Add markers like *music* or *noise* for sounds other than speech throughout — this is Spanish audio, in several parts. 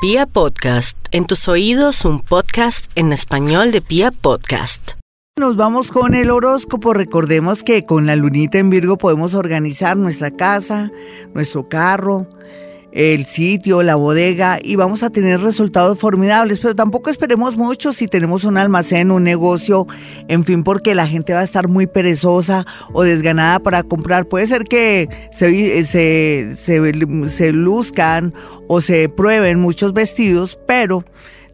Pia Podcast, en tus oídos un podcast en español de Pia Podcast. Nos vamos con el horóscopo. Recordemos que con la lunita en Virgo podemos organizar nuestra casa, nuestro carro, el sitio, la bodega y vamos a tener resultados formidables, pero tampoco esperemos mucho si tenemos un almacén, un negocio, en fin, porque la gente va a estar muy perezosa o desganada para comprar. Puede ser que se, se, se, se luzcan o se prueben muchos vestidos, pero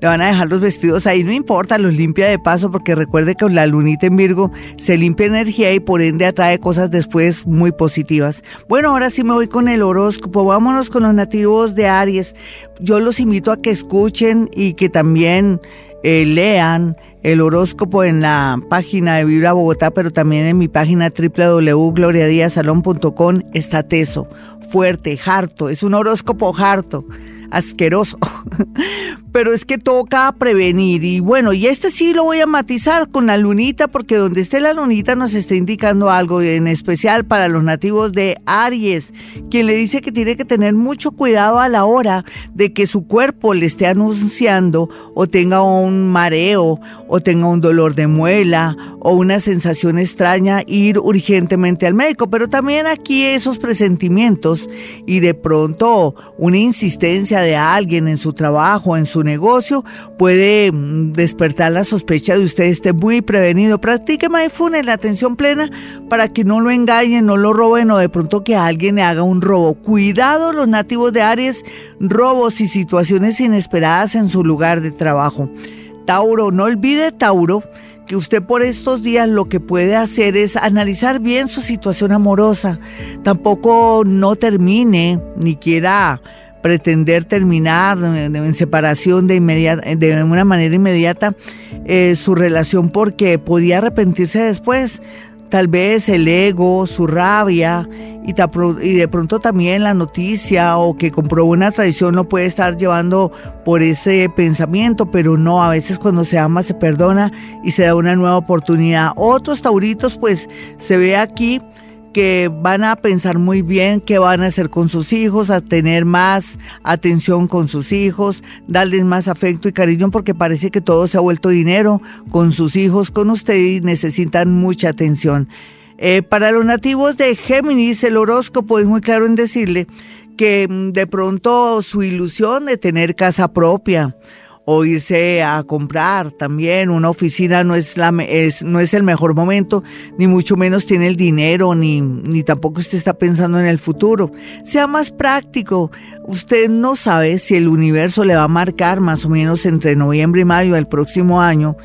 le van a dejar los vestidos ahí, no importa, los limpia de paso porque recuerde que la lunita en Virgo se limpia energía y por ende atrae cosas después muy positivas. Bueno, ahora sí me voy con el horóscopo, vámonos con los nativos de Aries. Yo los invito a que escuchen y que también eh, lean el horóscopo en la página de Vibra Bogotá, pero también en mi página www.gloriadiasalón.com está teso, fuerte, harto, es un horóscopo harto asqueroso. *laughs* Pero es que toca prevenir. Y bueno, y este sí lo voy a matizar con la lunita, porque donde esté la lunita nos está indicando algo en especial para los nativos de Aries, quien le dice que tiene que tener mucho cuidado a la hora de que su cuerpo le esté anunciando o tenga un mareo o tenga un dolor de muela o una sensación extraña, ir urgentemente al médico. Pero también aquí esos presentimientos y de pronto una insistencia de alguien en su trabajo, en su negocio, puede mm, despertar la sospecha de usted, esté muy prevenido. Practique mindfulness, la atención plena, para que no lo engañen, no lo roben o de pronto que alguien le haga un robo. Cuidado los nativos de Aries, robos y situaciones inesperadas en su lugar de trabajo. Tauro, no olvide Tauro que usted por estos días lo que puede hacer es analizar bien su situación amorosa. Tampoco no termine ni quiera pretender terminar en separación de, de una manera inmediata eh, su relación porque podía arrepentirse después. Tal vez el ego, su rabia y, y de pronto también la noticia o que comprobó una traición lo puede estar llevando por ese pensamiento, pero no, a veces cuando se ama se perdona y se da una nueva oportunidad. Otros tauritos pues se ve aquí que van a pensar muy bien qué van a hacer con sus hijos, a tener más atención con sus hijos, darles más afecto y cariño porque parece que todo se ha vuelto dinero con sus hijos, con ustedes y necesitan mucha atención. Eh, para los nativos de Géminis, el horóscopo es muy claro en decirle que mm, de pronto su ilusión de tener casa propia, o irse a comprar también. Una oficina no es, la, es, no es el mejor momento, ni mucho menos tiene el dinero, ni, ni tampoco usted está pensando en el futuro. Sea más práctico. Usted no sabe si el universo le va a marcar más o menos entre noviembre y mayo del próximo año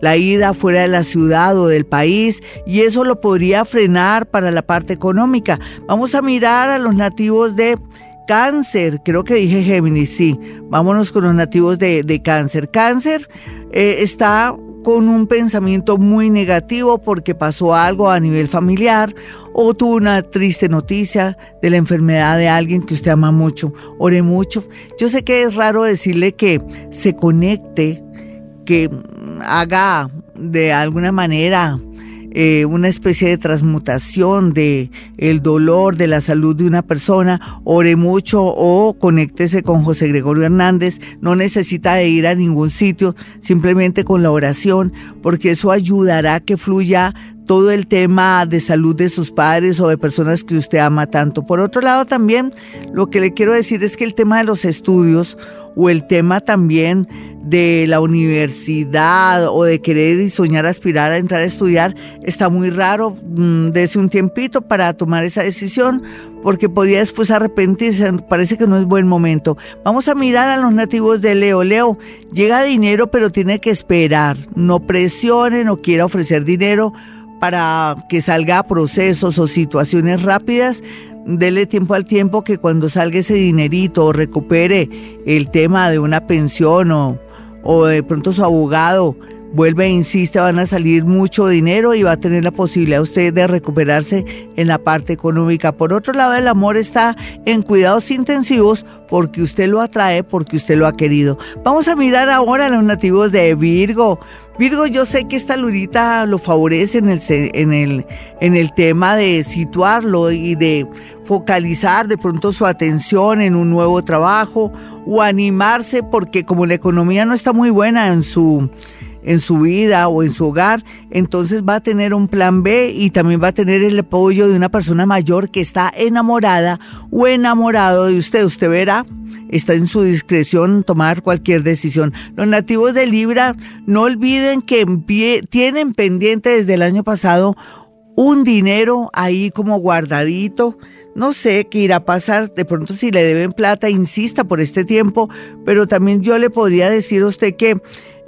la ida fuera de la ciudad o del país y eso lo podría frenar para la parte económica. Vamos a mirar a los nativos de Cáncer, creo que dije Géminis, sí. Vámonos con los nativos de, cáncer. Cáncer eh, está con un pensamiento muy negativo porque pasó algo a nivel familiar o tuvo una triste noticia de la enfermedad de alguien que usted ama mucho. Ore mucho. Yo sé que es raro decirle que se conecte, que haga de alguna manera eh, una especie de transmutación de el dolor, de la salud de una persona, ore mucho o conéctese con José Gregorio Hernández. No necesita de ir a ningún sitio, simplemente con la oración, porque eso ayudará a que fluya todo el tema de salud de sus padres o de personas que usted ama tanto. Por otro lado, también lo que le quiero decir es que el tema de los estudios o el tema también de la universidad o de querer y soñar aspirar a entrar a estudiar está muy raro mm, desde un tiempito para tomar esa decisión porque podría después arrepentirse, parece que no es buen momento. Vamos a mirar a los nativos de Leo. Leo, llega dinero pero tiene que esperar, no presione, no quiera ofrecer dinero para que salga a procesos o situaciones rápidas dele tiempo al tiempo que cuando salga ese dinerito o recupere el tema de una pensión o, o de pronto su abogado vuelve e insiste, van a salir mucho dinero y va a tener la posibilidad usted de recuperarse en la parte económica. Por otro lado, el amor está en cuidados intensivos porque usted lo atrae, porque usted lo ha querido. Vamos a mirar ahora a los nativos de Virgo. Virgo, yo sé que esta lunita lo favorece en el, en, el, en el tema de situarlo y de focalizar de pronto su atención en un nuevo trabajo o animarse porque como la economía no está muy buena en su en su vida o en su hogar, entonces va a tener un plan B y también va a tener el apoyo de una persona mayor que está enamorada o enamorado de usted. Usted verá, está en su discreción tomar cualquier decisión. Los nativos de Libra, no olviden que tienen pendiente desde el año pasado un dinero ahí como guardadito no sé qué irá a pasar, de pronto si le deben plata, insista por este tiempo, pero también yo le podría decir a usted que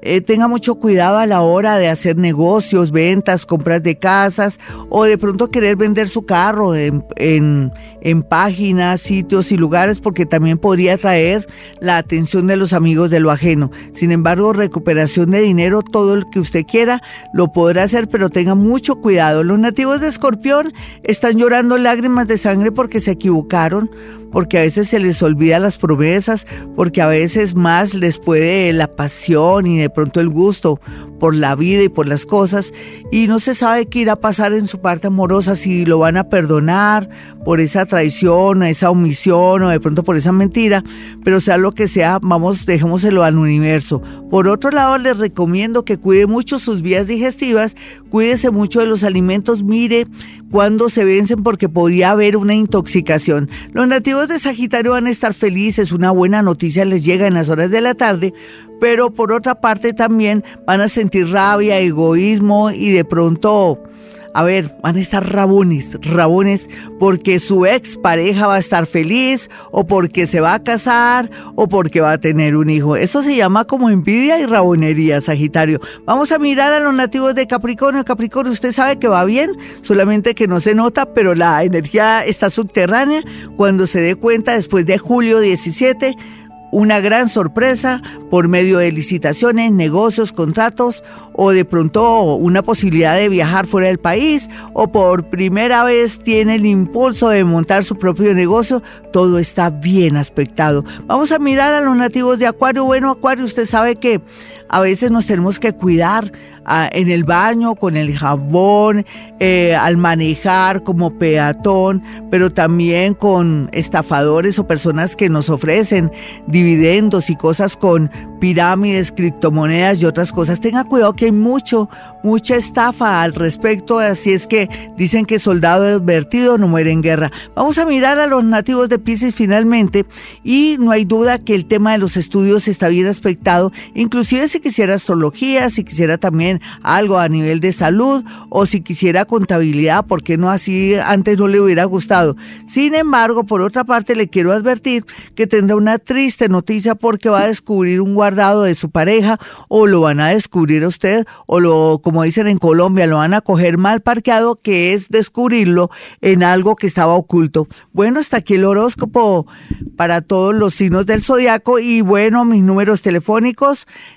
eh, tenga mucho cuidado a la hora de hacer negocios, ventas, compras de casas o de pronto querer vender su carro en, en, páginas, sitios y lugares porque también podría atraer la atención de los amigos de lo ajeno. Sin embargo, recuperación de dinero, todo lo que usted quiera, lo podrá hacer, pero tenga mucho cuidado. Los nativos de Escorpión están llorando lágrimas de sangre porque se equivocaron porque a veces se les olvida las promesas, porque a veces más les puede la pasión y de pronto el gusto por la vida y por las cosas, y no se sabe qué irá a pasar en su parte amorosa, si lo van a perdonar por esa traición, esa omisión o de pronto por esa mentira, pero sea lo que sea, vamos, dejémoselo al universo. Por otro lado, les recomiendo que cuide mucho sus vías digestivas, cuídese mucho de los alimentos, mire cuándo se vencen porque podría haber una intoxicación. Los nativos de Sagitario van a estar felices, una buena noticia les llega en las horas de la tarde, pero por otra parte también van a sentir rabia, egoísmo y de pronto, a ver, van a estar rabones, rabones porque su ex pareja va a estar feliz o porque se va a casar o porque va a tener un hijo. Eso se llama como envidia y rabonería, Sagitario. Vamos a mirar a los nativos de Capricornio. Capricornio, usted sabe que va bien, solamente que no se nota, pero la energía está subterránea. Cuando se dé cuenta, después de julio 17, una gran sorpresa por medio de licitaciones, negocios, contratos o de pronto una posibilidad de viajar fuera del país o por primera vez tiene el impulso de montar su propio negocio, todo está bien aspectado. Vamos a mirar a los nativos de Acuario. Bueno, Acuario, usted sabe que a veces nos tenemos que cuidar en el baño con el jabón, eh, al manejar como peatón, pero también con estafadores o personas que nos ofrecen dividendos y cosas con pirámides, criptomonedas y otras cosas. Tenga cuidado que hay mucho, mucha estafa al respecto, así es que dicen que soldado advertido no muere en guerra. Vamos a mirar a los nativos de Pisces finalmente y no hay duda que el tema de los estudios está bien aspectado, inclusive si quisiera astrología, si quisiera también algo a nivel de salud o si quisiera contabilidad, porque no así antes no le hubiera gustado. Sin embargo, por otra parte, le quiero advertir que tendrá una triste noticia porque va a descubrir un guardado de su pareja o lo van a descubrir a usted o lo, como dicen en Colombia, lo van a coger mal parqueado, que es descubrirlo en algo que estaba oculto. Bueno, hasta aquí el horóscopo para todos los signos del zodiaco y bueno, mis números telefónicos